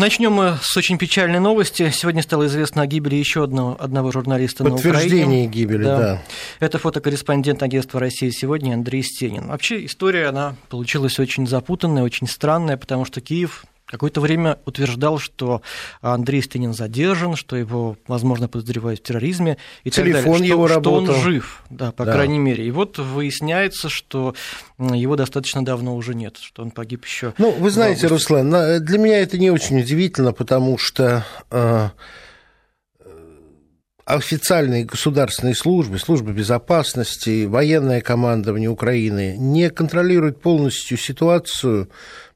Начнем мы с очень печальной новости. Сегодня стало известно о гибели еще одного, одного журналиста на Украине. Подтверждение гибели, да. да. Это фотокорреспондент агентства России сегодня Андрей Стенин. Вообще история, она получилась очень запутанная, очень странная, потому что Киев какое-то время утверждал, что Андрей Стенин задержан, что его, возможно, подозревают в терроризме и Телефон так далее, его что, работал. что он жив, да, по Да. крайней мере. И вот выясняется, что его достаточно давно уже нет, что он погиб еще. Ну, вы знаете, Руслан, для меня это не очень удивительно, потому что э, официальные государственные службы, службы безопасности, военное командование Украины не контролируют полностью ситуацию,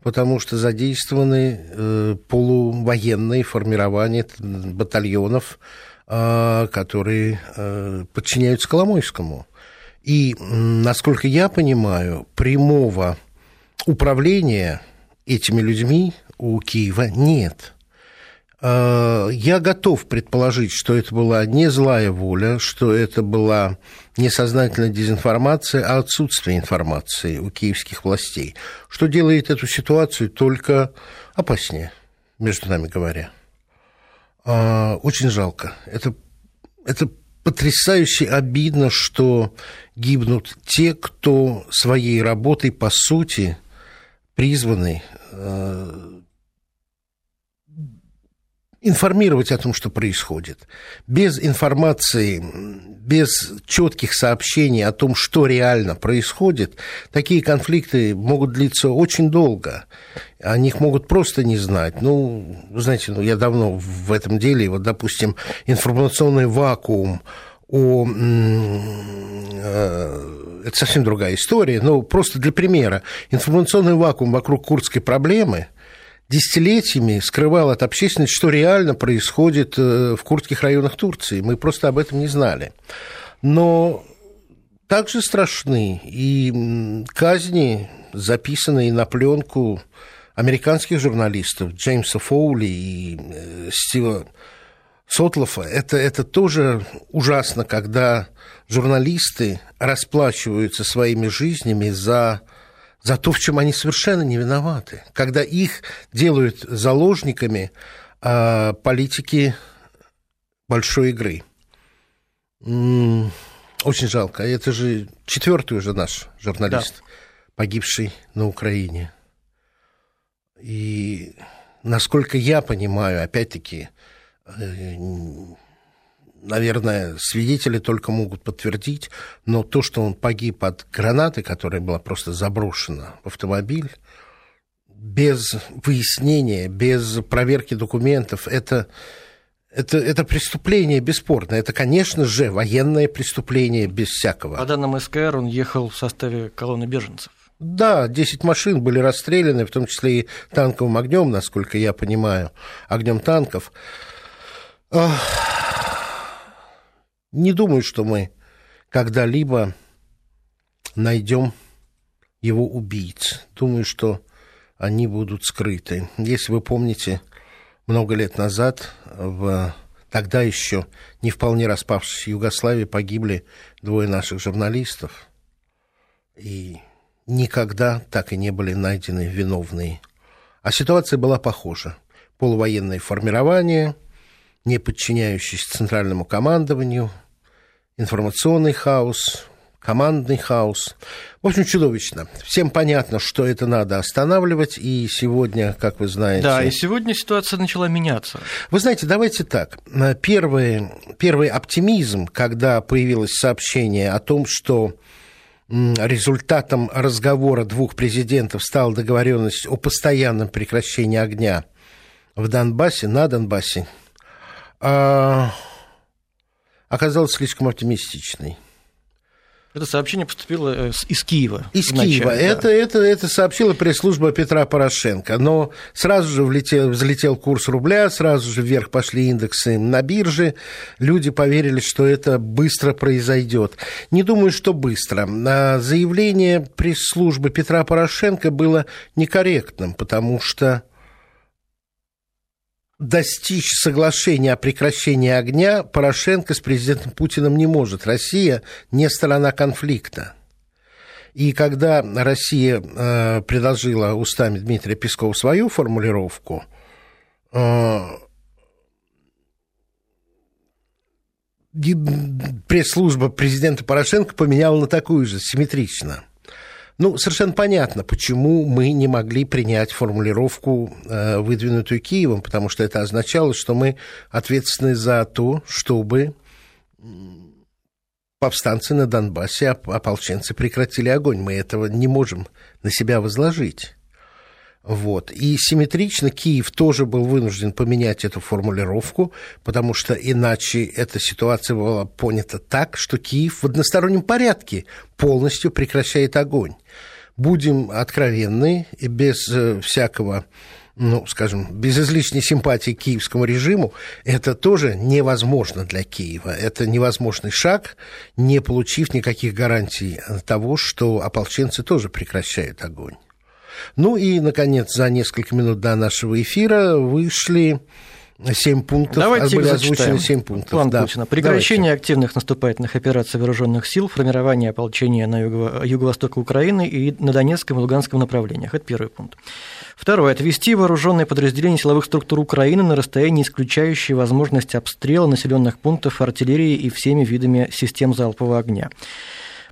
потому что задействованы э, полувоенные формирования батальонов, э, которые э, подчиняются Коломойскому. И, насколько я понимаю, прямого управления этими людьми у Киева нет. Э, Я готов предположить, что это была не злая воля, что это была не сознательная дезинформация, а отсутствие информации у киевских властей, что делает эту ситуацию только опаснее, между нами говоря. А, Очень жалко. Это, это потрясающе обидно, что гибнут те, кто своей работой, по сути, призваны э, информировать о том, что происходит. Без информации, без четких сообщений о том, что реально происходит, такие конфликты могут длиться очень долго. О них могут просто не знать. Ну, знаете, ну, я давно в этом деле, вот, допустим, информационный вакуум о... э, Это совсем другая история, но просто для примера. Информационный вакуум вокруг курдской проблемы – десятилетиями скрывал от общественности, что реально происходит э, в курдских районах Турции. Мы просто об этом не знали. Но также страшны и казни, записанные на пленку американских журналистов Джеймса Фоули и э, Стива Сотлофа. Это, это тоже ужасно, когда журналисты расплачиваются своими жизнями за за то, в чем они совершенно не виноваты, когда их делают заложниками а, политики большой игры. М, Очень жалко. Это же четвертый уже наш журналист, погибший на Украине. И насколько я понимаю, опять-таки, э, наверное, свидетели только могут подтвердить, но то, что он погиб от гранаты, которая была просто заброшена в автомобиль, без выяснения, без проверки документов, это, это, это преступление бесспорно. Это, конечно же, военное преступление без всякого. По данным СКР, он ехал в составе колонны беженцев. Да, 10 машин были расстреляны, в том числе и танковым огнем, насколько я понимаю, огнем танков. Не думаю, что мы когда-либо найдем его убийц. Думаю, что они будут скрыты. Если вы помните, много лет назад в тогда еще не вполне распавшейся Югославии погибли двое наших журналистов. И никогда так и не были найдены виновные. А ситуация была похожа. Полувоенное формирование, не подчиняющееся центральному командованию, информационный хаос, командный хаос. В общем, чудовищно. Всем понятно, что это надо останавливать, и сегодня, как вы знаете... Да, и сегодня ситуация начала меняться. Вы знаете, давайте так. Первый, первый оптимизм, когда появилось сообщение о том, что результатом разговора двух президентов стала договоренность о постоянном прекращении огня в Донбассе, на Донбассе, оказался слишком оптимистичной. Это сообщение поступило э, из Киева. Из вначале, Киева. да. Это, это, это сообщила пресс-служба Петра Порошенко. Но сразу же влетел, взлетел курс рубля, сразу же вверх пошли индексы на бирже. Люди поверили, что это быстро произойдет. Не думаю, что быстро. А Заявление пресс-службы Петра Порошенко было некорректным, потому что достичь соглашения о прекращении огня Порошенко с президентом Путиным не может. Россия не сторона конфликта. И когда Россия э, предложила устами Дмитрия Пескова свою формулировку, пресс-служба президента Порошенко поменяла на такую же, симметрично. Ну, совершенно понятно, почему мы не могли принять формулировку, э, выдвинутую Киевом, потому что это означало, что мы ответственны за то, чтобы повстанцы на Донбассе, ополченцы прекратили огонь. Мы этого не можем на себя возложить. Вот. И симметрично Киев тоже был вынужден поменять эту формулировку, потому что иначе эта ситуация была понята так, что Киев в одностороннем порядке полностью прекращает огонь. Будем откровенны и без э, всякого ну, скажем, без излишней симпатии к киевскому режиму, это тоже невозможно для Киева. Это невозможный шаг, не получив никаких гарантий того, что ополченцы тоже прекращают огонь. Ну и, наконец, за несколько минут до нашего эфира вышли Семь пунктов, Давайте были озвучены семь пунктов. План да. Путина. Прекращение Давайте. активных наступательных операций вооруженных сил, формирование ополчения на юго- юго-востоке Украины и на Донецком и Луганском направлениях. Это первый пункт. Второе. Отвести вооруженные подразделения силовых структур Украины на расстояние, исключающее возможность обстрела населенных пунктов артиллерии и всеми видами систем залпового огня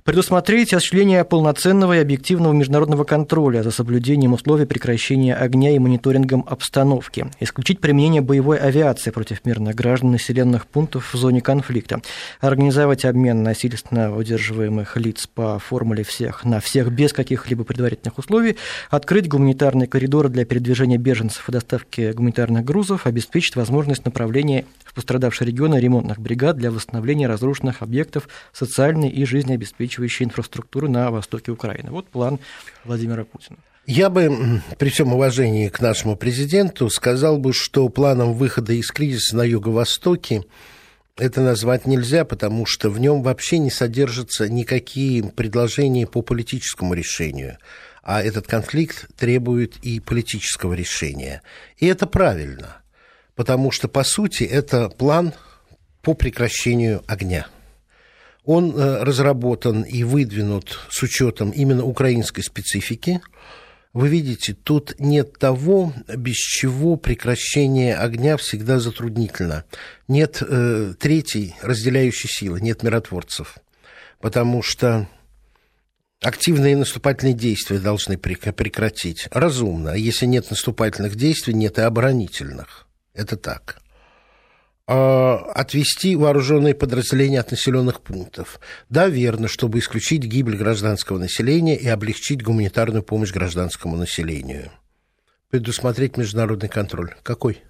предусмотреть осуществление полноценного и объективного международного контроля за соблюдением условий прекращения огня и мониторингом обстановки, исключить применение боевой авиации против мирных граждан населенных пунктов в зоне конфликта, организовать обмен насильственно удерживаемых лиц по формуле всех на всех без каких-либо предварительных условий, открыть гуманитарные коридоры для передвижения беженцев и доставки гуманитарных грузов, обеспечить возможность направления в пострадавшие регионы ремонтных бригад для восстановления разрушенных объектов социальной и жизнеобеспечивающей инфраструктуры на востоке Украины. Вот план Владимира Путина. Я бы при всем уважении к нашему президенту сказал бы, что планом выхода из кризиса на Юго-Востоке это назвать нельзя, потому что в нем вообще не содержатся никакие предложения по политическому решению. А этот конфликт требует и политического решения. И это правильно потому что, по сути, это план по прекращению огня. Он э, разработан и выдвинут с учетом именно украинской специфики. Вы видите, тут нет того, без чего прекращение огня всегда затруднительно. Нет э, третьей разделяющей силы, нет миротворцев. Потому что активные наступательные действия должны прекратить. Разумно. А если нет наступательных действий, нет и оборонительных. Это так. А отвести вооруженные подразделения от населенных пунктов. Да, верно, чтобы исключить гибель гражданского населения и облегчить гуманитарную помощь гражданскому населению. Предусмотреть международный контроль. Какой?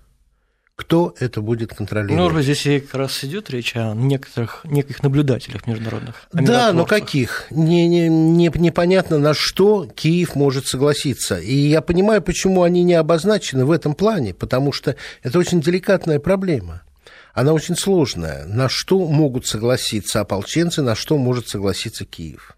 Кто это будет контролировать? Ну, здесь и как раз идет речь о некоторых, неких наблюдателях международных. Да, но каких? Не, не, не, непонятно, на что Киев может согласиться. И я понимаю, почему они не обозначены в этом плане, потому что это очень деликатная проблема. Она очень сложная. На что могут согласиться ополченцы, на что может согласиться Киев.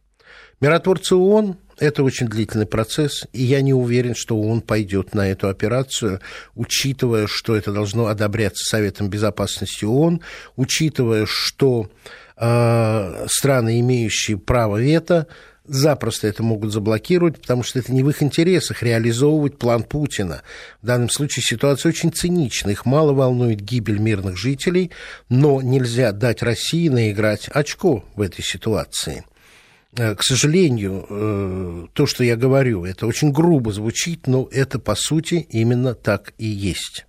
Миротворцы ООН это очень длительный процесс, и я не уверен, что он пойдет на эту операцию, учитывая, что это должно одобряться Советом Безопасности ООН, учитывая, что э, страны, имеющие право вето, запросто это могут заблокировать, потому что это не в их интересах реализовывать план Путина. В данном случае ситуация очень цинична. Их мало волнует гибель мирных жителей, но нельзя дать России наиграть очко в этой ситуации. Э, к сожалению, э, то, что я говорю, это очень грубо звучит, но это, по сути, именно так и есть.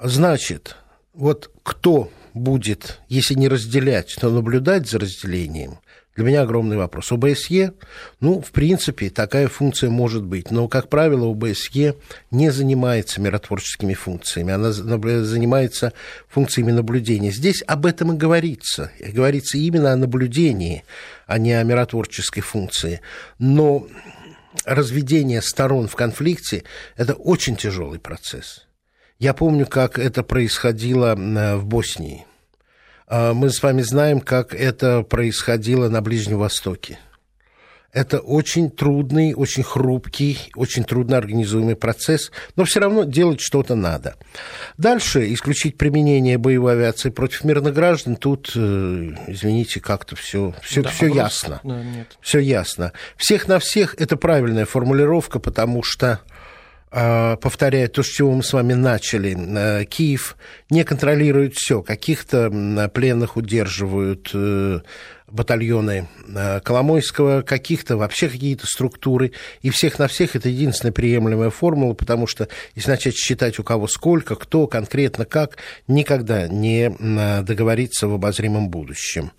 Значит, вот кто будет, если не разделять, то наблюдать за разделением, для меня огромный вопрос. ОБСЕ, ну, в принципе, такая функция может быть, но, как правило, ОБСЕ не занимается миротворческими функциями, она занимается функциями наблюдения. Здесь об этом и говорится. И говорится именно о наблюдении, а не о миротворческой функции. Но разведение сторон в конфликте – это очень тяжелый процесс. Я помню, как это происходило в Боснии. А, мы с вами знаем, как это происходило на Ближнем Востоке. Это очень трудный, очень хрупкий, очень трудно организуемый процесс, но все равно делать что-то надо. Дальше исключить применение боевой авиации против мирных граждан. Тут, э, извините, как-то все, все, да, все ясно. Да, нет. Все ясно. Всех на всех это правильная формулировка, потому что а, повторяю то, с чего мы с вами начали, э, Киев не контролирует все. Каких-то пленных удерживают э, батальоны э, Коломойского, каких-то вообще какие-то структуры. И всех на всех это единственная приемлемая формула, потому что если начать считать у кого сколько, кто, конкретно как, никогда не договориться в обозримом будущем.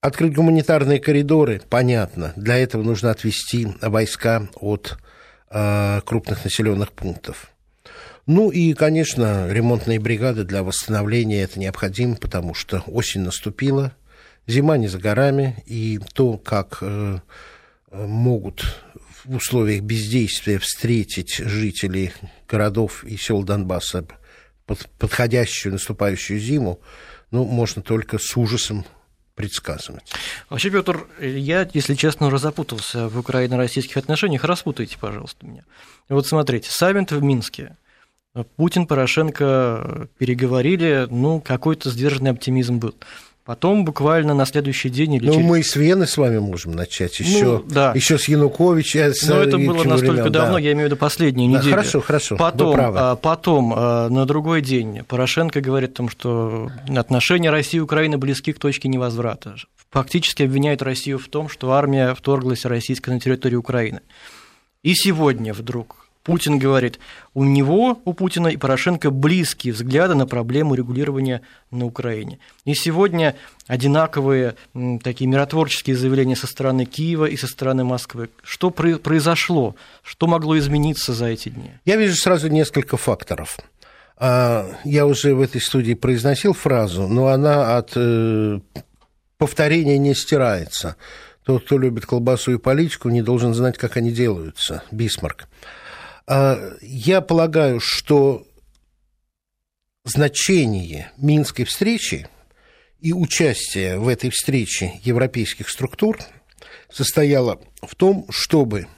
Открыть гуманитарные коридоры, понятно. Для этого нужно отвести войска от крупных населенных пунктов. Ну и, конечно, ремонтные бригады для восстановления это необходимо, потому что осень наступила, зима не за горами, и то, как э, могут в условиях бездействия встретить жители городов и сел Донбасса подходящую наступающую зиму, ну, можно только с ужасом предсказывать. Вообще, Петр, я, если честно, уже запутался в украино-российских отношениях. Распутайте, пожалуйста, меня. Вот смотрите, саммит в Минске. Путин, Порошенко переговорили, ну, какой-то сдержанный оптимизм был. Потом буквально на следующий день или Ну, через... мы с Вены с вами можем начать. Еще, ну, да. еще с Януковича. С Но это было настолько времен, давно, да. я имею в виду последнюю неделю. Да, хорошо, хорошо. Потом, а, потом а, на другой день Порошенко говорит о том, что отношения России и Украины близки к точке невозврата. Фактически обвиняет Россию в том, что армия вторглась российская на территорию Украины. И сегодня вдруг Путин говорит, у него, у Путина и Порошенко близкие взгляды на проблему регулирования на Украине. И сегодня одинаковые такие миротворческие заявления со стороны Киева и со стороны Москвы. Что произошло? Что могло измениться за эти дни? Я вижу сразу несколько факторов. А, я уже в этой студии произносил фразу, но она от э, повторения не стирается. Тот, кто любит колбасу и политику, не должен знать, как они делаются. Бисмарк. А, я полагаю, что значение Минской встречи и участие в этой встрече европейских структур состояло в том, чтобы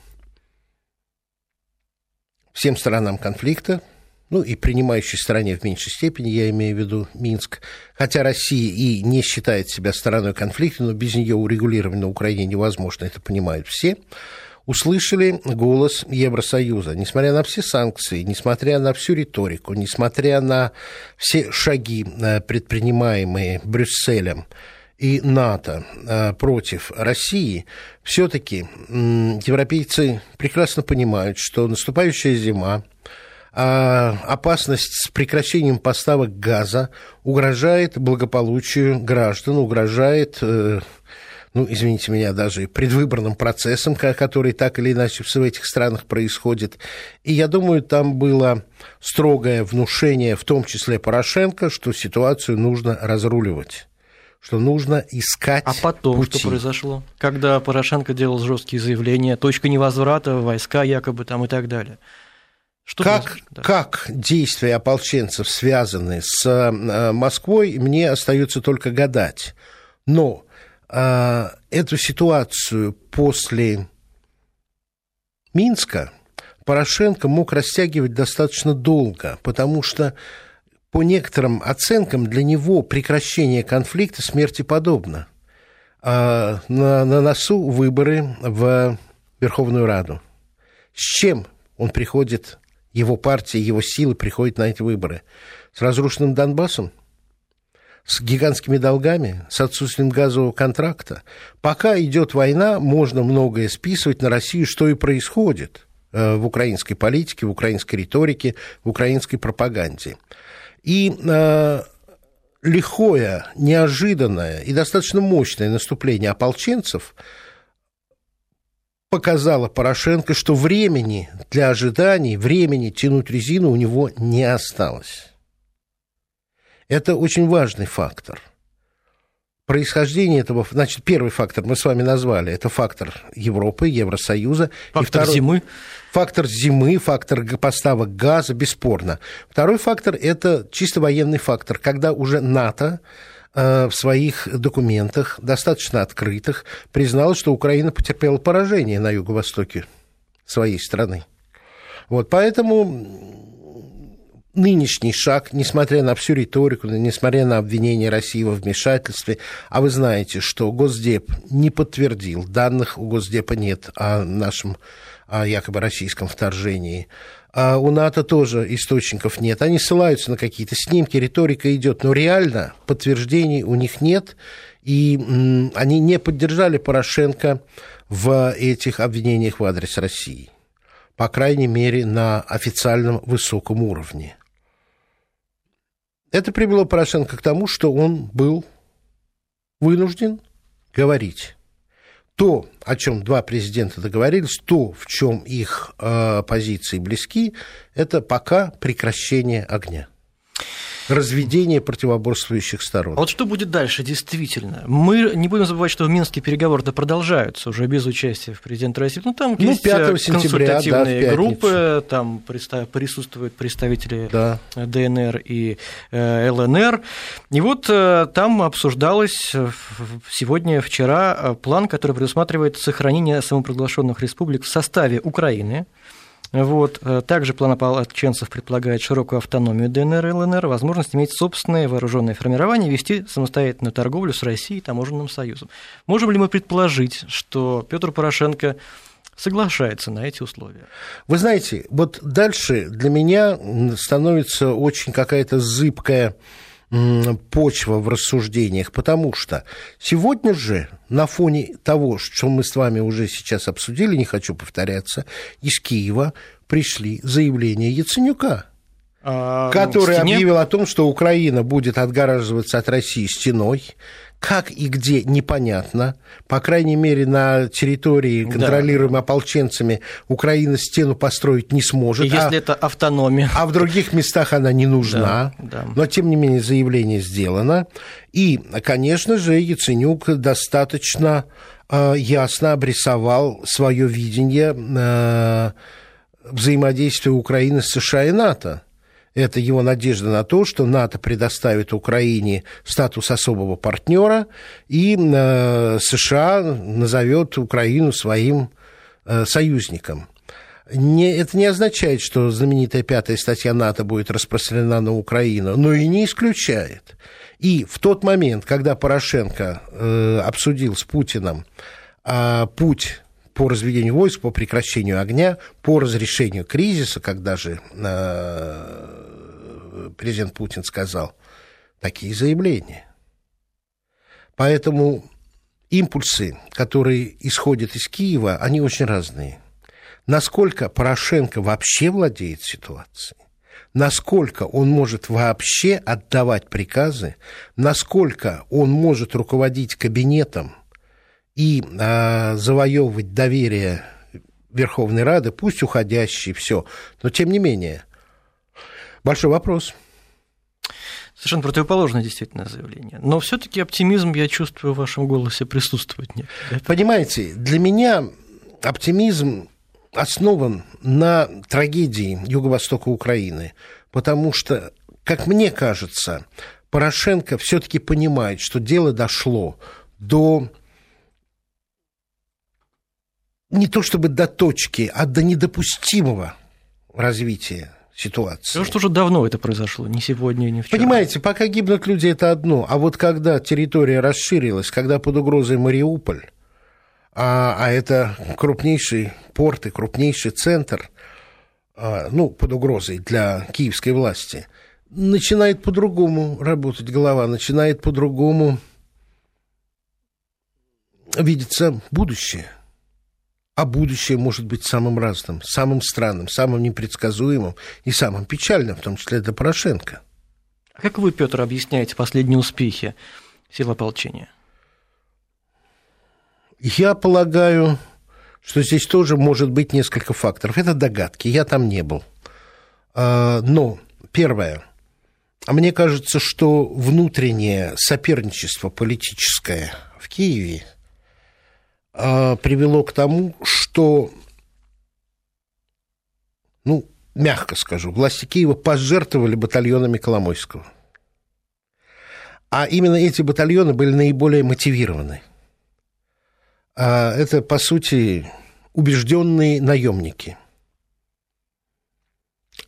всем сторонам конфликта, ну и принимающей стороне в меньшей степени, я имею в виду Минск, хотя Россия и не считает себя стороной конфликта, но без нее урегулирование на Украине невозможно, это понимают все, услышали голос Евросоюза. Несмотря на все санкции, несмотря на всю риторику, несмотря на все шаги, э, предпринимаемые Брюсселем и НАТО э, против России, все-таки европейцы прекрасно понимают, что наступающая зима, а, опасность с прекращением поставок газа угрожает благополучию граждан, угрожает э, ну, извините меня, даже предвыборным процессом, который так или иначе в этих странах происходит. И я думаю, там было строгое внушение, в том числе Порошенко, что ситуацию нужно разруливать что нужно искать А потом пути. что произошло? Когда Порошенко делал жесткие заявления, точка невозврата, войска якобы там и так далее. Что как, да. как действия ополченцев связаны с э, Москвой, мне остается только гадать. Но эту ситуацию после Минска Порошенко мог растягивать достаточно долго, потому что по некоторым оценкам для него прекращение конфликта смерти подобно. А на, на носу выборы в Верховную Раду. С чем он приходит, его партия, его силы приходят на эти выборы? С разрушенным Донбассом? С гигантскими долгами, с отсутствием газового контракта. Пока идет война, можно многое списывать на Россию, что и происходит э, в украинской политике, в украинской риторике, в украинской пропаганде. И э, лихое, неожиданное и достаточно мощное наступление ополченцев показало Порошенко, что времени для ожиданий, времени тянуть резину у него не осталось. Это очень важный фактор. Происхождение этого, значит, первый фактор мы с вами назвали, это фактор Европы, Евросоюза. Фактор второй, зимы. Фактор зимы, фактор поставок газа, бесспорно. Второй фактор – это чисто военный фактор, когда уже НАТО э, в своих документах, достаточно открытых, признал, что Украина потерпела поражение на юго-востоке своей страны. Вот, поэтому нынешний шаг, несмотря на всю риторику, несмотря на обвинение России во вмешательстве, а вы знаете, что Госдеп не подтвердил, данных у Госдепа нет о нашем о якобы российском вторжении а у НАТО тоже источников нет. Они ссылаются на какие-то снимки, риторика идет, но реально подтверждений у них нет, и они не поддержали Порошенко в этих обвинениях в адрес России. По крайней мере, на официальном высоком уровне. Это привело Порошенко к тому, что он был вынужден говорить то, о чем два президента договорились, то, в чем их э, позиции близки, это пока прекращение огня разведение противоборствующих сторон. А вот что будет дальше, действительно? Мы не будем забывать, что в Минске переговоры-то продолжаются уже без участия президента России. Ну, там ну, есть 5 э, сентября, консультативные да, группы, там присутствуют представители да. ДНР и э, ЛНР. И вот э, там обсуждалось сегодня, вчера план, который предусматривает сохранение самопровозглашенных республик в составе Украины, вот. Э, также план ополченцев предполагает широкую автономию ДНР и ЛНР, возможность иметь собственное вооруженное формирование, вести самостоятельную торговлю с Россией и таможенным союзом. Можем ли мы предположить, что Петр Порошенко соглашается на эти условия. Вы знаете, вот дальше для меня становится очень какая-то зыбкая почва в рассуждениях, потому что сегодня же на фоне того, что мы с вами уже сейчас обсудили, не хочу повторяться, из Киева пришли заявления Яценюка. А, который стене? объявил о том, что Украина будет отгораживаться от России стеной, как и где, непонятно. По крайней мере, на территории, контролируемой да. ополченцами, Украина стену построить не сможет. Если а, это автономия. А в других местах она не нужна. Да, да. Но, тем не менее, заявление сделано. И, конечно же, Яценюк достаточно э, ясно обрисовал свое видение э, взаимодействия Украины с США и НАТО это его надежда на то, что НАТО предоставит Украине статус особого партнера, и э, США назовет Украину своим э, союзником. Не, это не означает, что знаменитая пятая статья НАТО будет распространена на Украину, но и не исключает. И в тот момент, когда Порошенко э, обсудил с Путиным э, путь по разведению войск, по прекращению огня, по разрешению кризиса, когда же э, президент Путин сказал такие заявления. Поэтому импульсы, которые исходят из Киева, они очень разные. Насколько Порошенко вообще владеет ситуацией, насколько он может вообще отдавать приказы, насколько он может руководить кабинетом и а, завоевывать доверие Верховной Рады, пусть уходящий, все, но тем не менее, большой вопрос. Совершенно противоположное действительно заявление. Но все-таки оптимизм, я чувствую, в вашем голосе присутствует. Нет, Понимаете, для меня оптимизм основан на трагедии Юго-Востока Украины, потому что, как мне кажется, Порошенко все-таки понимает, что дело дошло до не то чтобы до точки, а до недопустимого развития ситуации. Потому что уже давно это произошло, не сегодня, не вчера. Понимаете, пока гибнут люди, это одно. А вот когда территория расширилась, когда под угрозой Мариуполь, а, а это крупнейший порт и крупнейший центр, а, ну, под угрозой для киевской власти, начинает по-другому работать голова, начинает по-другому видеться будущее а будущее может быть самым разным, самым странным, самым непредсказуемым и самым печальным, в том числе для Порошенко. А как вы, Петр, объясняете последние успехи сил ополчения? Я полагаю, что здесь тоже может быть несколько факторов. Это догадки, я там не был. А, но первое. Мне кажется, что внутреннее соперничество политическое в Киеве – а, привело к тому, что, ну, мягко скажу, власти Киева пожертвовали батальонами Коломойского. А именно эти батальоны были наиболее мотивированы. А это, по сути, убежденные наемники.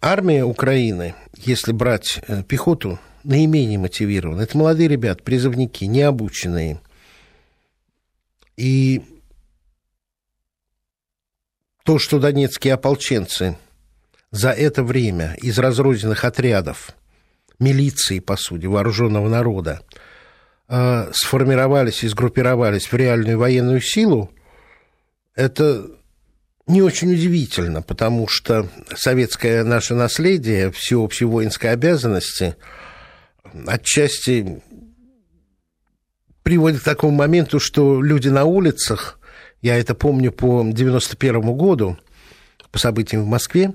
Армия Украины, если брать э, пехоту, наименее мотивирована. Это молодые ребята, призывники, необученные. И то, что донецкие ополченцы за это время из разрозненных отрядов, милиции, по сути, вооруженного народа, э, сформировались и сгруппировались в реальную военную силу, это не очень удивительно, потому что советское наше наследие всеобщей воинской обязанности отчасти приводит к такому моменту, что люди на улицах, я это помню по 91 году, по событиям в Москве,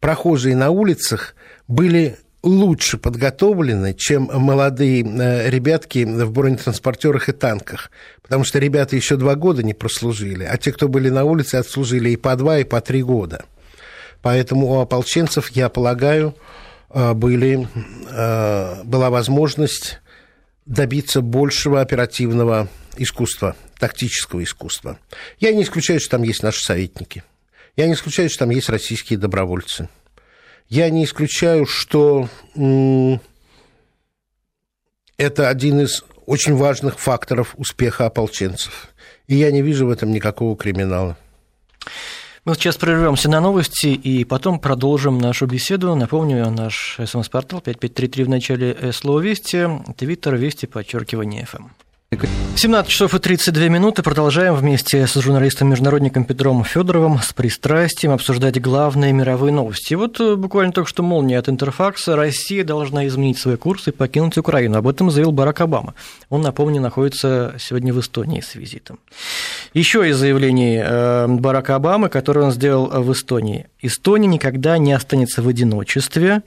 прохожие на улицах были лучше подготовлены, чем молодые э, ребятки в бронетранспортерах и танках. Потому что ребята еще два года не прослужили, а те, кто были на улице, отслужили и по два, и по три года. Поэтому у ополченцев, я полагаю, э, были, э, была возможность добиться большего оперативного искусства, тактического искусства. Я не исключаю, что там есть наши советники. Я не исключаю, что там есть российские добровольцы. Я не исключаю, что это один из очень важных факторов успеха ополченцев. И я не вижу в этом никакого криминала. Мы сейчас прервемся на новости и потом продолжим нашу беседу. Напомню, наш смс-портал 5533 в начале слова «Вести», твиттер «Вести», подчеркивание «ФМ». 17 часов и 32 минуты. Продолжаем вместе с журналистом-международником Петром Федоровым с пристрастием обсуждать главные мировые новости. И вот э, буквально только что молния от Интерфакса. Россия должна изменить свой курс и покинуть Украину. Об этом заявил Барак Обама. Он, напомню, находится сегодня в Эстонии с визитом. Еще из заявлений э, Барака Обамы, которые он сделал в Эстонии. Эстония никогда не останется в одиночестве.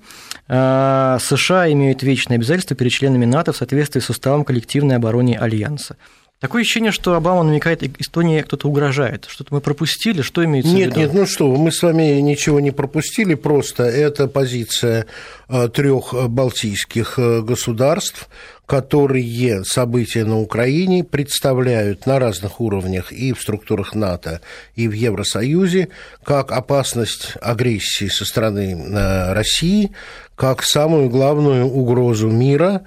Э, США имеют вечное обязательство перед членами НАТО в соответствии с уставом коллективной обороны Альянса. Такое ощущение, что Обама намекает, Эстонии кто-то угрожает. Что-то мы пропустили, что имеется нет, в виду? Нет, нет, ну что, мы с вами ничего не пропустили, просто это позиция э, трех балтийских государств, которые события на Украине представляют на разных уровнях и в структурах НАТО, и в Евросоюзе как опасность агрессии со стороны э, России, как самую главную угрозу мира.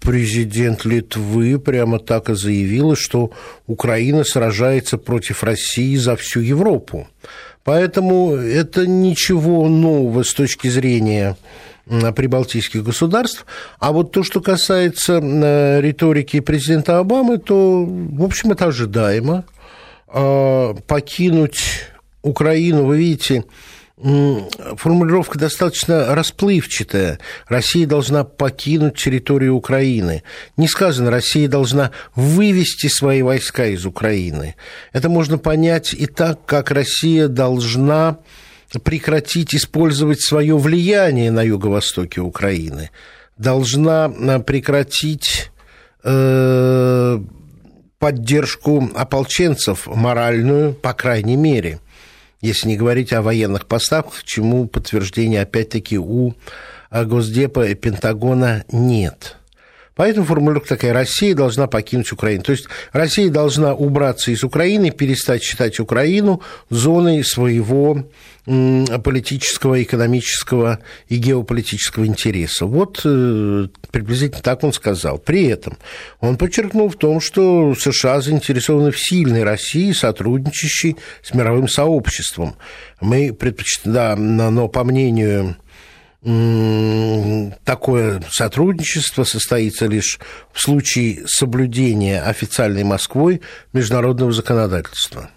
Президент Литвы прямо так и заявил, что Украина сражается против России за всю Европу. Поэтому это ничего нового с точки зрения прибалтийских государств. А вот то, что касается э, риторики президента Обамы, то, в общем, это ожидаемо. А, покинуть Украину, вы видите, формулировка достаточно расплывчатая. Россия должна покинуть территорию Украины. Не сказано, Россия должна вывести свои войска из Украины. Это можно понять и так, как Россия должна прекратить использовать свое влияние на юго-востоке Украины, должна э, прекратить э, поддержку ополченцев моральную, по крайней мере, если не говорить о военных поставках, чему подтверждения опять-таки у Госдепа и Пентагона нет. Поэтому формулировка такая, Россия должна покинуть Украину. То есть Россия должна убраться из Украины, перестать считать Украину зоной своего политического, экономического и геополитического интереса. Вот э, приблизительно так он сказал. При этом он подчеркнул в том, что США заинтересованы в сильной России, сотрудничающей с мировым сообществом. Мы предпочитаем, да, но по мнению такое сотрудничество состоится лишь в случае соблюдения официальной Москвой международного законодательства.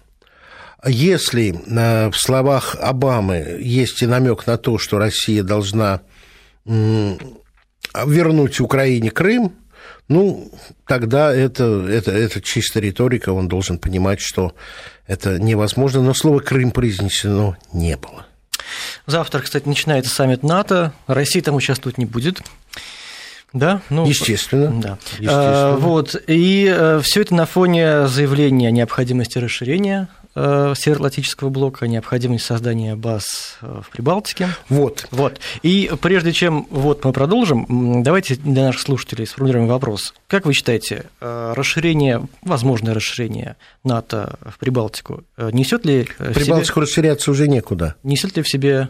Если э, в словах Обамы есть и намек на то, что Россия должна вернуть Украине Крым, ну, тогда это, это, это чисто риторика, он должен понимать, что это невозможно, но слово «Крым» произнесено не было. Завтра, кстати, начинается саммит НАТО. Россия там участвовать не будет. Да, ну, естественно. Да. естественно. А, вот, и э, все это на фоне заявления о необходимости расширения Североатлантического блока, необходимость создания баз э, в Прибалтике. Вот. вот. И прежде чем вот мы продолжим, давайте для наших слушателей сформулируем вопрос. Как вы считаете, расширение, возможное расширение НАТО в Прибалтику несет ли Прибалтику себе... расширяться уже некуда. Несет ли в себе...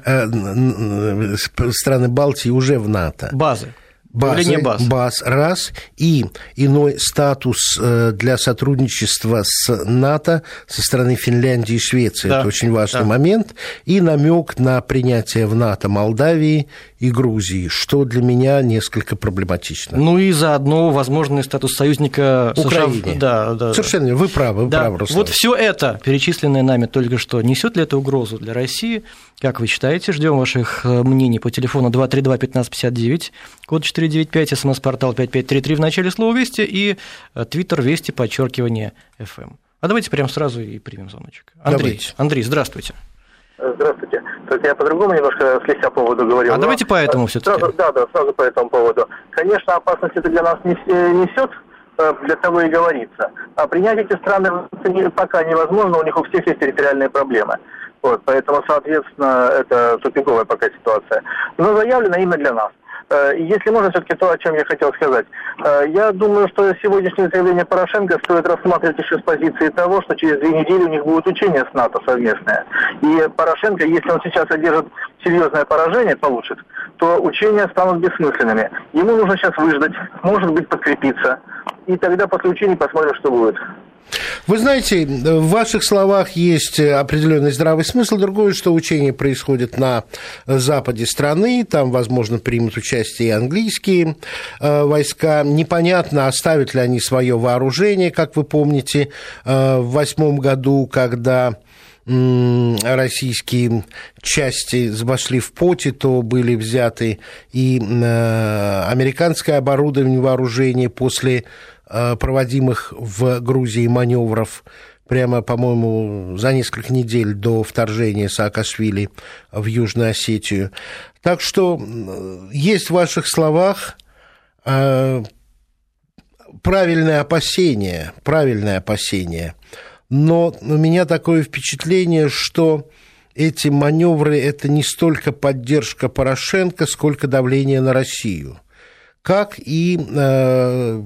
Страны Балтии уже в НАТО. Базы базы, баз. баз, раз, и иной статус э, для сотрудничества с НАТО со стороны Финляндии и Швеции. Да. Это очень важный да. момент. И намек на принятие в НАТО Молдавии и Грузии, что для меня несколько проблематично. Ну и заодно возможный статус союзника Украине. США. Да, да, Совершенно, вы правы, вы да. правы, Руслан. Вот все это, перечисленное нами только что, несет ли это угрозу для России? Как вы считаете? Ждем ваших э, мнений по телефону 232-1559, код 495, смс-портал 5533 в начале слова «Вести» и э, твиттер «Вести», подчеркивание FM. А давайте прямо сразу и примем звоночек. Андрей, давайте. Андрей, здравствуйте. Здравствуйте. Только я по-другому немножко слегка поводу говорил. А давайте по этому все-таки. Да, да, сразу по этому поводу. Конечно, опасность это для нас несет, э, для того и говорится. А принять эти страны пока невозможно, у них у всех есть территориальные проблемы. Вот, поэтому, соответственно, это тупиковая пока ситуация. Но заявлено именно для нас. Э, если можно, все-таки то, о чем я хотел сказать. Э, я думаю, что сегодняшнее заявление Порошенко стоит рассматривать еще с позиции того, что через две недели у них будет учение с НАТО совместное. И Порошенко, если он сейчас одержит серьезное поражение, получит, то учения станут бессмысленными. Ему нужно сейчас выждать, может быть, подкрепиться. И тогда после учений посмотрим, что будет. Вы знаете, в ваших словах есть определенный здравый смысл. Другое, что учение происходит на западе страны, там, возможно, примут участие и английские э, войска. Непонятно, оставят ли они свое вооружение, как вы помните, э, в восьмом году, когда российские части вошли в поте, то были взяты и э, американское оборудование вооружение после Э, проводимых в Грузии маневров прямо, по-моему, за несколько недель до вторжения Саакашвили в Южную Осетию. Так что есть в ваших словах э, правильное опасение, правильное опасение. Но у меня такое впечатление, что эти маневры это не столько поддержка Порошенко, сколько давление на Россию. Как и э,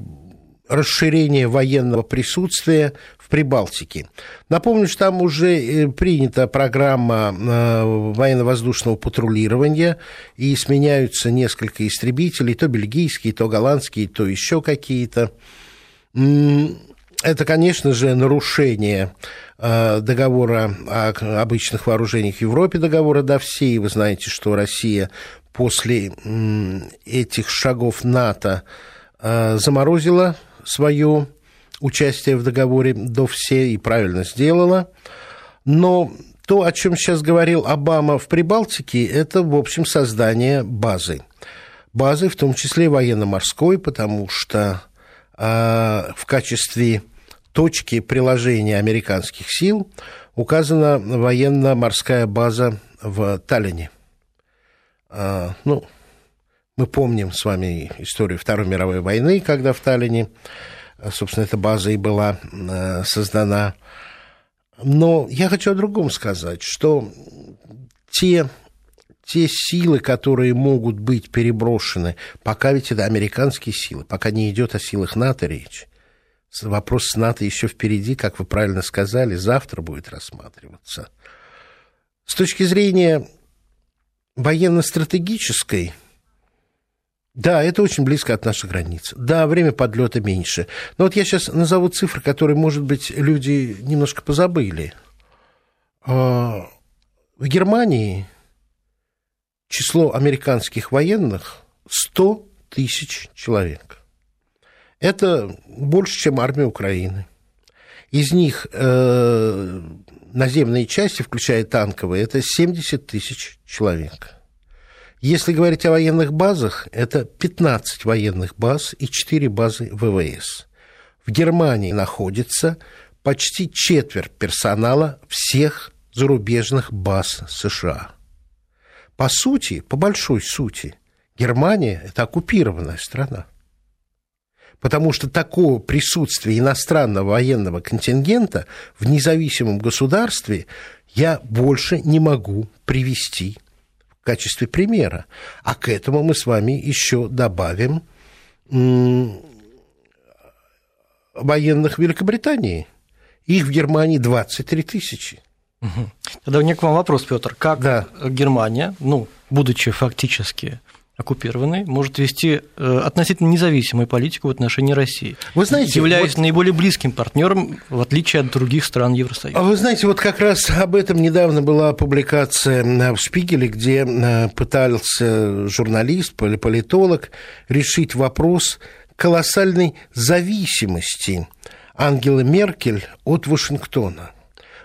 расширение военного присутствия в Прибалтике. Напомню, что там уже э, принята программа э, военно-воздушного патрулирования, и сменяются несколько истребителей, то бельгийские, то голландские, то еще какие-то. Это, конечно же, нарушение э, договора о обычных вооружениях в Европе, договора до всей. Вы знаете, что Россия после этих шагов НАТО заморозила свое участие в договоре до все и правильно сделала. Но то, о чем сейчас говорил Обама в Прибалтике, это, в общем, создание базы. Базы, в том числе военно-морской, потому что э, в качестве точки приложения американских сил указана военно-морская база в Таллине. Э, ну, мы помним с вами историю Второй мировой войны, когда в Таллине, собственно, эта база и была э, создана. Но я хочу о другом сказать, что те, те силы, которые могут быть переброшены, пока ведь это американские силы, пока не идет о силах НАТО речь, вопрос с НАТО еще впереди, как вы правильно сказали, завтра будет рассматриваться. С точки зрения военно-стратегической, да, это очень близко от наших границ. Да, время подлета меньше. Но вот я сейчас назову цифры, которые, может быть, люди немножко позабыли. А, в Германии число американских военных 100 тысяч человек. Это больше, чем армия Украины. Из них э, наземные части, включая танковые, это 70 тысяч человек. Если говорить о военных базах, это 15 военных баз и 4 базы ВВС. В Германии находится почти четверть персонала всех зарубежных баз США. По сути, по большой сути, Германия – это оккупированная страна. Потому что такое присутствие иностранного военного контингента в независимом государстве я больше не могу привести качестве примера. А к этому мы с вами еще добавим военных Великобритании. Их в Германии 23 тысячи. Тогда у меня к вам вопрос, Петр. Как да. Германия, ну, будучи фактически оккупированной, может вести э, относительно независимую политику в отношении России. Вы знаете, являясь вот... наиболее близким партнером, в отличие от других стран Евросоюза. А вы знаете, вот как раз об этом недавно была публикация в Шпигеле, где э, пытался журналист, политолог решить вопрос колоссальной зависимости Ангелы Меркель от Вашингтона.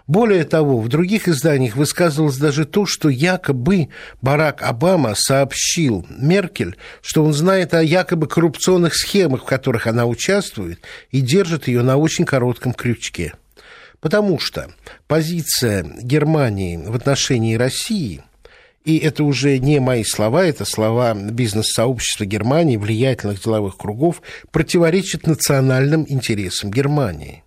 Более того, в других изданиях высказывалось даже то, что якобы Барак Обама сообщил Меркель, что он знает о якобы коррупционных схемах, в которых она участвует, и держит ее на очень коротком крючке. Потому что позиция Германии в отношении России – и это уже не мои слова, это слова бизнес-сообщества Германии, влиятельных деловых кругов, противоречит национальным интересам Германии.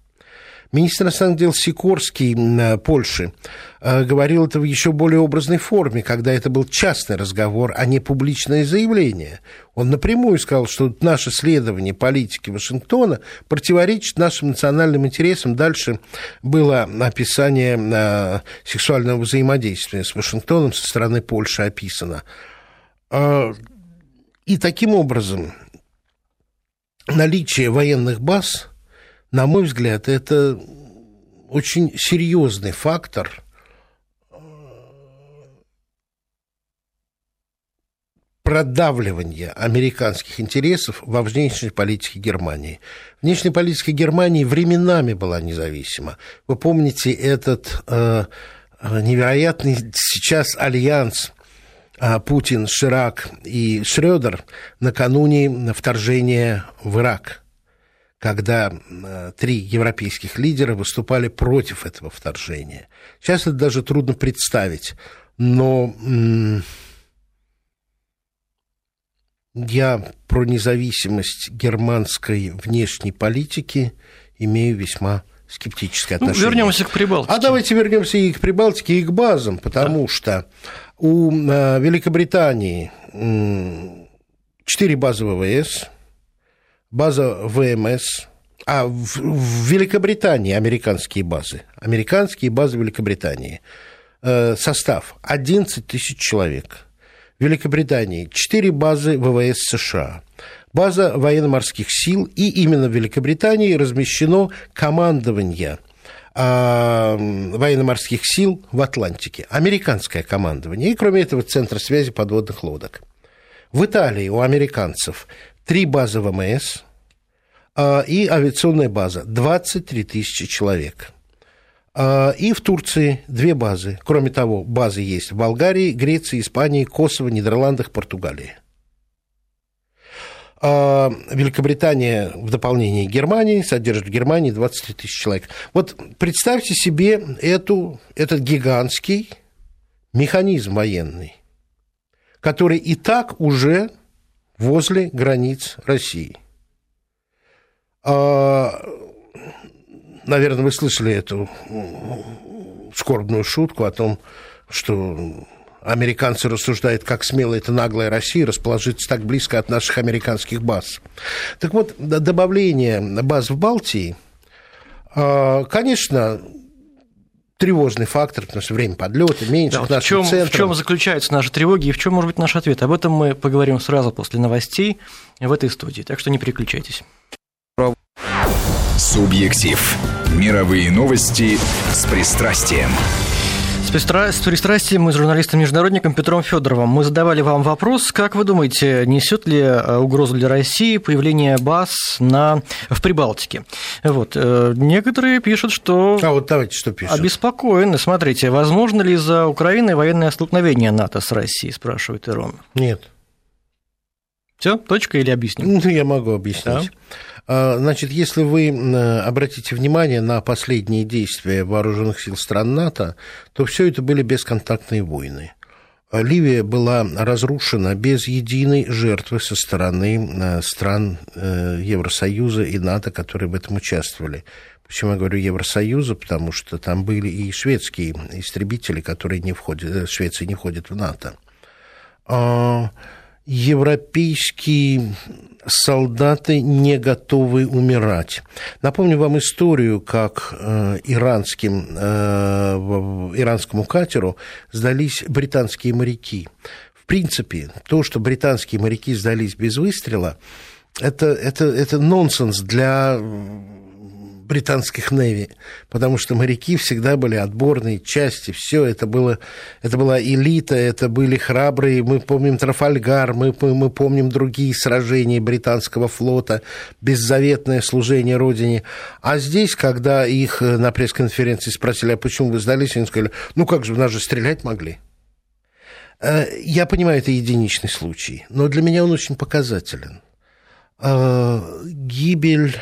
Министр иностранных дел Сикорский э, Польши э, говорил это в еще более образной форме, когда это был частный разговор, а не публичное заявление. Он напрямую сказал, что наше следование политики Вашингтона противоречит нашим национальным интересам. Дальше было описание э, сексуального взаимодействия с Вашингтоном со стороны Польши описано. И таким образом наличие военных баз – на мой взгляд, это очень серьезный фактор продавливания американских интересов во внешней политике Германии. Внешняя политика Германии временами была независима. Вы помните этот э, невероятный сейчас альянс э, Путин, Ширак и Шредер накануне вторжения в Ирак – когда э, три европейских лидера выступали против этого вторжения. Сейчас это даже трудно представить, но я про независимость германской внешней политики имею весьма скептическое ну, отношение. Ну, вернемся к Прибалтике. А давайте вернемся и к Прибалтике, и к базам, потому да. что у э, Великобритании четыре базы ВВС – база ВМС, а в, в Великобритании американские базы, американские базы Великобритании, э, состав 11 тысяч человек. В Великобритании 4 базы ВВС США, база военно-морских сил, и именно в Великобритании размещено командование э, военно-морских сил в Атлантике, американское командование, и кроме этого Центр связи подводных лодок. В Италии у американцев три базы ВМС а, и авиационная база. 23 тысячи человек. А, и в Турции две базы. Кроме того, базы есть в Болгарии, Греции, Испании, Косово, Нидерландах, Португалии. А, Великобритания в дополнение Германии содержит в Германии 23 тысячи человек. Вот представьте себе эту, этот гигантский механизм военный, который и так уже возле границ России. А, наверное, вы слышали эту скорбную шутку о том, что американцы рассуждают, как смело эта наглая Россия расположиться так близко от наших американских баз. Так вот, добавление баз в Балтии, а, конечно, тревожный фактор, потому что время подлета меньше да, в, чем, в чем заключаются наши тревоги и в чем может быть наш ответ? Об этом мы поговорим сразу после новостей в этой студии, так что не переключайтесь. Субъектив. Мировые новости с пристрастием. С, пристра... с пристрастием мы с журналистом-международником Петром Федоровым. Мы задавали вам вопрос, как вы думаете, несет ли э, угрозу для России появление баз на... в Прибалтике? Вот. Э, некоторые пишут, что... А вот давайте, что пишут? Обеспокоены. Смотрите, возможно ли за Украиной военное столкновение НАТО с Россией, спрашивает Ирон. Нет. Все, точка или объясню? Ну, я могу объяснить. Да? А, значит, если вы обратите внимание на последние действия вооруженных сил стран НАТО, то все это были бесконтактные войны. А Ливия была разрушена без единой жертвы со стороны э, стран э, Евросоюза и НАТО, которые в этом участвовали. Почему я говорю Евросоюза? Потому что там были и шведские истребители, которые не входят, э, Швеция не входит в НАТО. Европейские солдаты не готовы умирать. Напомню вам историю, как э, иранским, э, иранскому катеру сдались британские моряки. в принципе, то, что британские моряки сдались без выстрела, это, это, это нонсенс для британских Неви, потому что моряки всегда были отборные части, все это было, это была элита, это были храбрые, мы помним Трафальгар, мы, мы помним другие сражения британского флота, беззаветное служение Родине. А здесь, когда их на пресс-конференции спросили, а почему вы сдались, они сказали, ну как же, нас же стрелять могли. Э, я понимаю, это единичный случай, но для меня он очень показателен. Э, гибель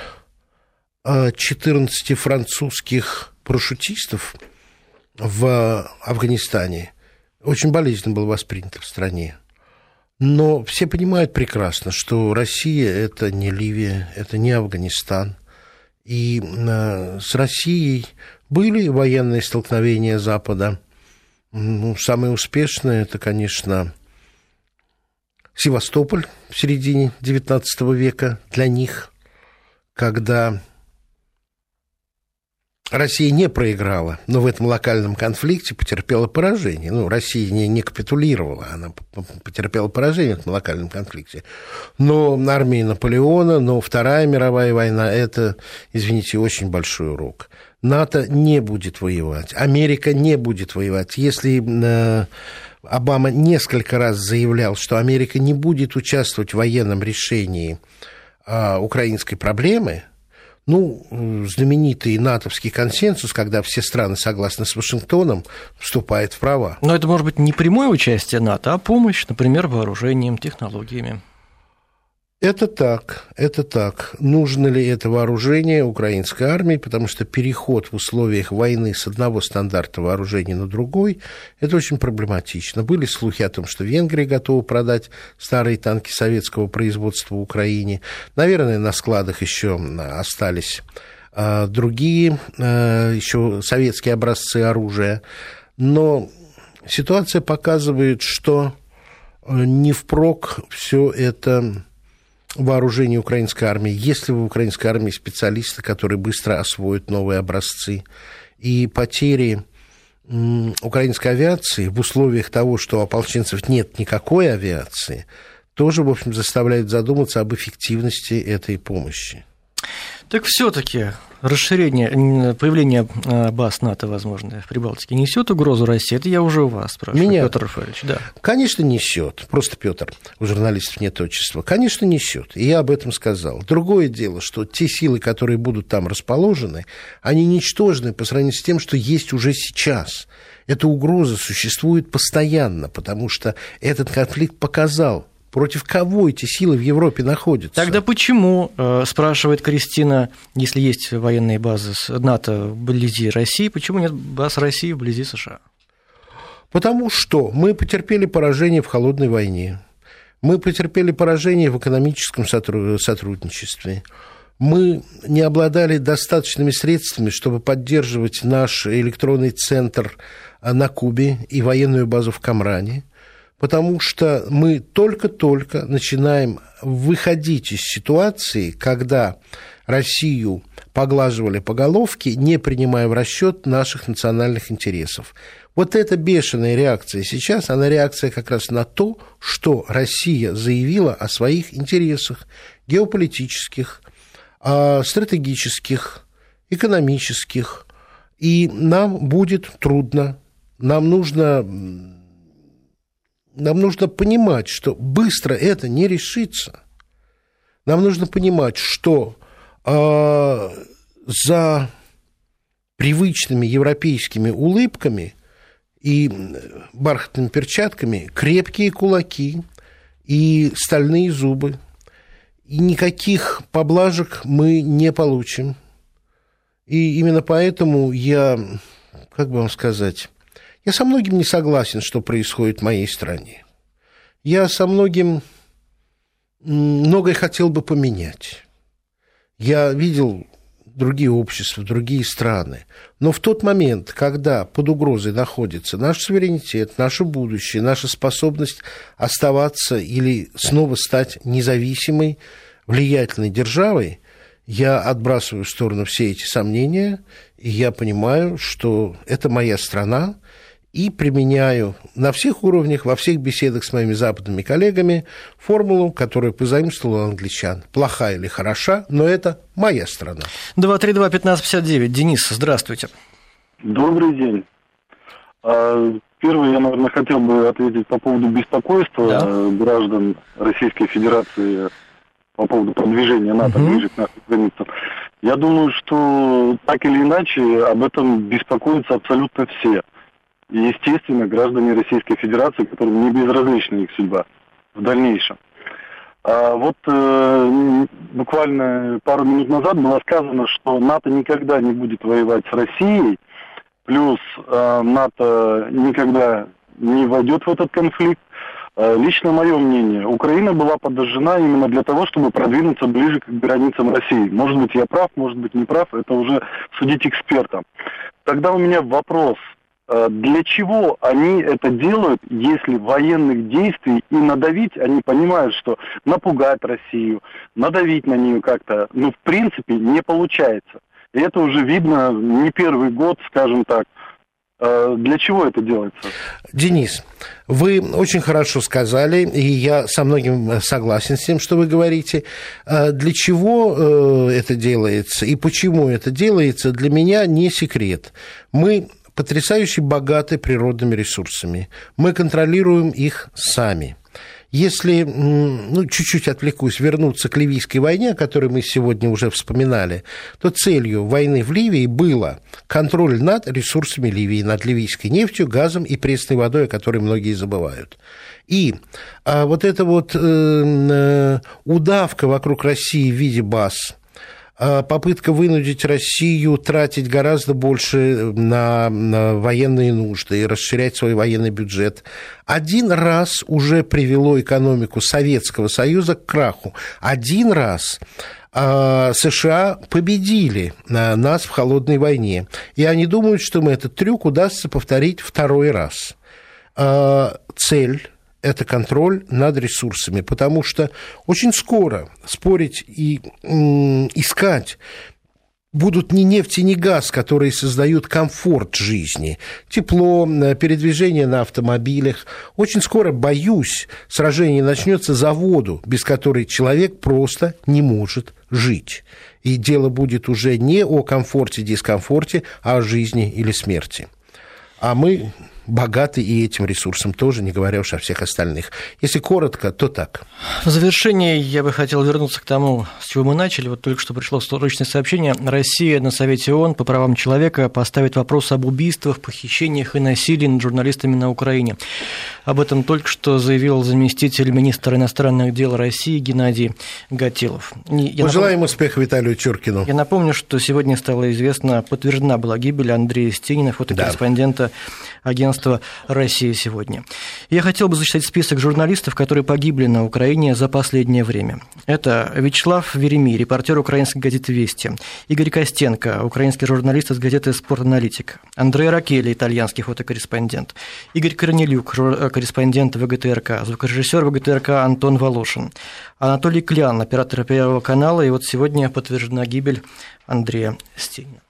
14 французских парашютистов в Афганистане очень болезненно было воспринято в стране. Но все понимают прекрасно, что Россия – это не Ливия, это не Афганистан. И э, с Россией были военные столкновения Запада. Ну, самое успешное – это, конечно, Севастополь в середине XIX века для них, когда Россия не проиграла, но в этом локальном конфликте потерпела поражение. Ну, Россия не, не капитулировала, она потерпела поражение в этом локальном конфликте. Но армии Наполеона, но Вторая мировая война – это, извините, очень большой урок. НАТО не будет воевать, Америка не будет воевать. Если э, Обама несколько раз заявлял, что Америка не будет участвовать в военном решении э, украинской проблемы – ну, знаменитый натовский консенсус, когда все страны согласны с Вашингтоном, вступает в права. Но это может быть не прямое участие НАТО, а помощь, например, вооружением, технологиями. Это так, это так. Нужно ли это вооружение украинской армии, потому что переход в условиях войны с одного стандарта вооружения на другой, это очень проблематично. Были слухи о том, что Венгрия готова продать старые танки советского производства Украине. Наверное, на складах еще остались а, другие, а, еще советские образцы оружия. Но ситуация показывает, что э, не впрок все это вооружении украинской армии, если в украинской армии специалисты, которые быстро освоят новые образцы, и потери украинской авиации в условиях того, что у ополченцев нет никакой авиации, тоже, в общем, заставляют задуматься об эффективности этой помощи. Так все-таки расширение, появление э, баз НАТО, возможно, в Прибалтике несет угрозу России? Это я уже у вас спрашиваю, Меня? Петр Рафаэльевич. Да. Конечно, несет. Просто Петр, у журналистов нет отчества. Конечно, несет. И я об этом сказал. Другое дело, что те силы, которые будут там расположены, они ничтожны по сравнению с тем, что есть уже сейчас. Эта угроза существует постоянно, потому что этот конфликт показал, Против кого эти силы в Европе находятся? Тогда почему, э, спрашивает Кристина, если есть военные базы НАТО вблизи России, почему нет баз России вблизи США? Потому что мы потерпели поражение в холодной войне. Мы потерпели поражение в экономическом сотрудничестве. Мы не обладали достаточными средствами, чтобы поддерживать наш электронный центр на Кубе и военную базу в Камране потому что мы только-только начинаем выходить из ситуации, когда Россию поглаживали по головке, не принимая в расчет наших национальных интересов. Вот эта бешеная реакция сейчас, она реакция как раз на то, что Россия заявила о своих интересах геополитических, а, стратегических, экономических, и нам будет трудно, нам нужно нам нужно понимать, что быстро это не решится. Нам нужно понимать, что э, за привычными европейскими улыбками и бархатными перчатками крепкие кулаки и стальные зубы. И никаких поблажек мы не получим. И именно поэтому я, как бы вам сказать, я со многим не согласен, что происходит в моей стране. Я со многим многое хотел бы поменять. Я видел другие общества, другие страны. Но в тот момент, когда под угрозой находится наш суверенитет, наше будущее, наша способность оставаться или снова стать независимой, влиятельной державой, я отбрасываю в сторону все эти сомнения, и я понимаю, что это моя страна, и применяю на всех уровнях, во всех беседах с моими западными коллегами формулу, которую позаимствовал англичан. Плохая или хороша, но это моя страна. 232-1559. Денис, здравствуйте. Добрый день. А, первый, я, наверное, хотел бы ответить по поводу беспокойства да. граждан Российской Федерации по поводу продвижения НАТО угу. ближе к нашим границам. Я думаю, что так или иначе об этом беспокоятся абсолютно все. И, естественно, граждане Российской Федерации, которым не безразлична их судьба в дальнейшем. А вот э, буквально пару минут назад было сказано, что НАТО никогда не будет воевать с Россией, плюс э, НАТО никогда не войдет в этот конфликт. Э, лично мое мнение, Украина была подожжена именно для того, чтобы продвинуться ближе к границам России. Может быть, я прав, может быть, не прав, это уже судить экспертам. Тогда у меня вопрос, для чего они это делают, если военных действий и надавить, они понимают, что напугать Россию, надавить на нее как-то, ну, в принципе, не получается. И это уже видно не первый год, скажем так, Э, для чего это делается? Денис, вы очень хорошо сказали, и я со многим согласен с тем, что вы говорите. Э, для чего э, это делается и почему это делается, для меня не секрет. Мы потрясающе богаты природными ресурсами. Мы контролируем их сами. Если, ну, чуть-чуть отвлекусь, вернуться к Ливийской войне, о которой мы сегодня уже вспоминали, то целью войны в Ливии было контроль над ресурсами Ливии, над ливийской нефтью, газом и пресной водой, о которой многие забывают. И а вот эта вот э, э удавка вокруг России в виде баз – попытка вынудить Россию тратить гораздо больше на, на военные нужды и расширять свой военный бюджет, один раз уже привело экономику Советского Союза к краху. Один раз а, США победили нас в холодной войне. И они думают, что мы этот трюк удастся повторить второй раз. А, цель это контроль над ресурсами, потому что очень скоро спорить и искать будут не нефть и не газ, которые создают комфорт жизни, тепло, передвижение на автомобилях. Очень скоро, боюсь, сражение начнется за воду, без которой человек просто не может жить. И дело будет уже не о комфорте, дискомфорте, а о жизни или смерти. А мы богаты и этим ресурсом тоже, не говоря уж о всех остальных. Если коротко, то так. В завершение я бы хотел вернуться к тому, с чего мы начали. Вот только что пришло срочное сообщение. Россия на Совете ООН по правам человека поставит вопрос об убийствах, похищениях и насилии над журналистами на Украине. Об этом только что заявил заместитель министра иностранных дел России Геннадий Гатилов. Я Пожелаем напом... успеха Виталию Чуркину. Я напомню, что сегодня стало известно, подтверждена была гибель Андрея Стенина, фотокорреспондента да. агентства агентства «Россия сегодня». Я хотел бы зачитать список журналистов, которые погибли на Украине за последнее время. Это Вячеслав Веремий, репортер украинской газеты «Вести», Игорь Костенко, украинский журналист из газеты «Спорт-аналитик», Андрей Ракели, итальянский фотокорреспондент, Игорь Корнелюк, корреспондент ВГТРК, звукорежиссер ВГТРК Антон Волошин, Анатолий Клян, оператор Первого канала, и вот сегодня подтверждена гибель Андрея Стенина.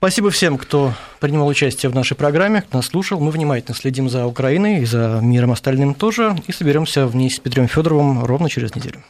Спасибо всем, кто принимал участие в нашей программе, кто нас слушал. Мы внимательно следим за Украиной и за миром остальным тоже. И соберемся вместе с Петром Федоровым ровно через неделю.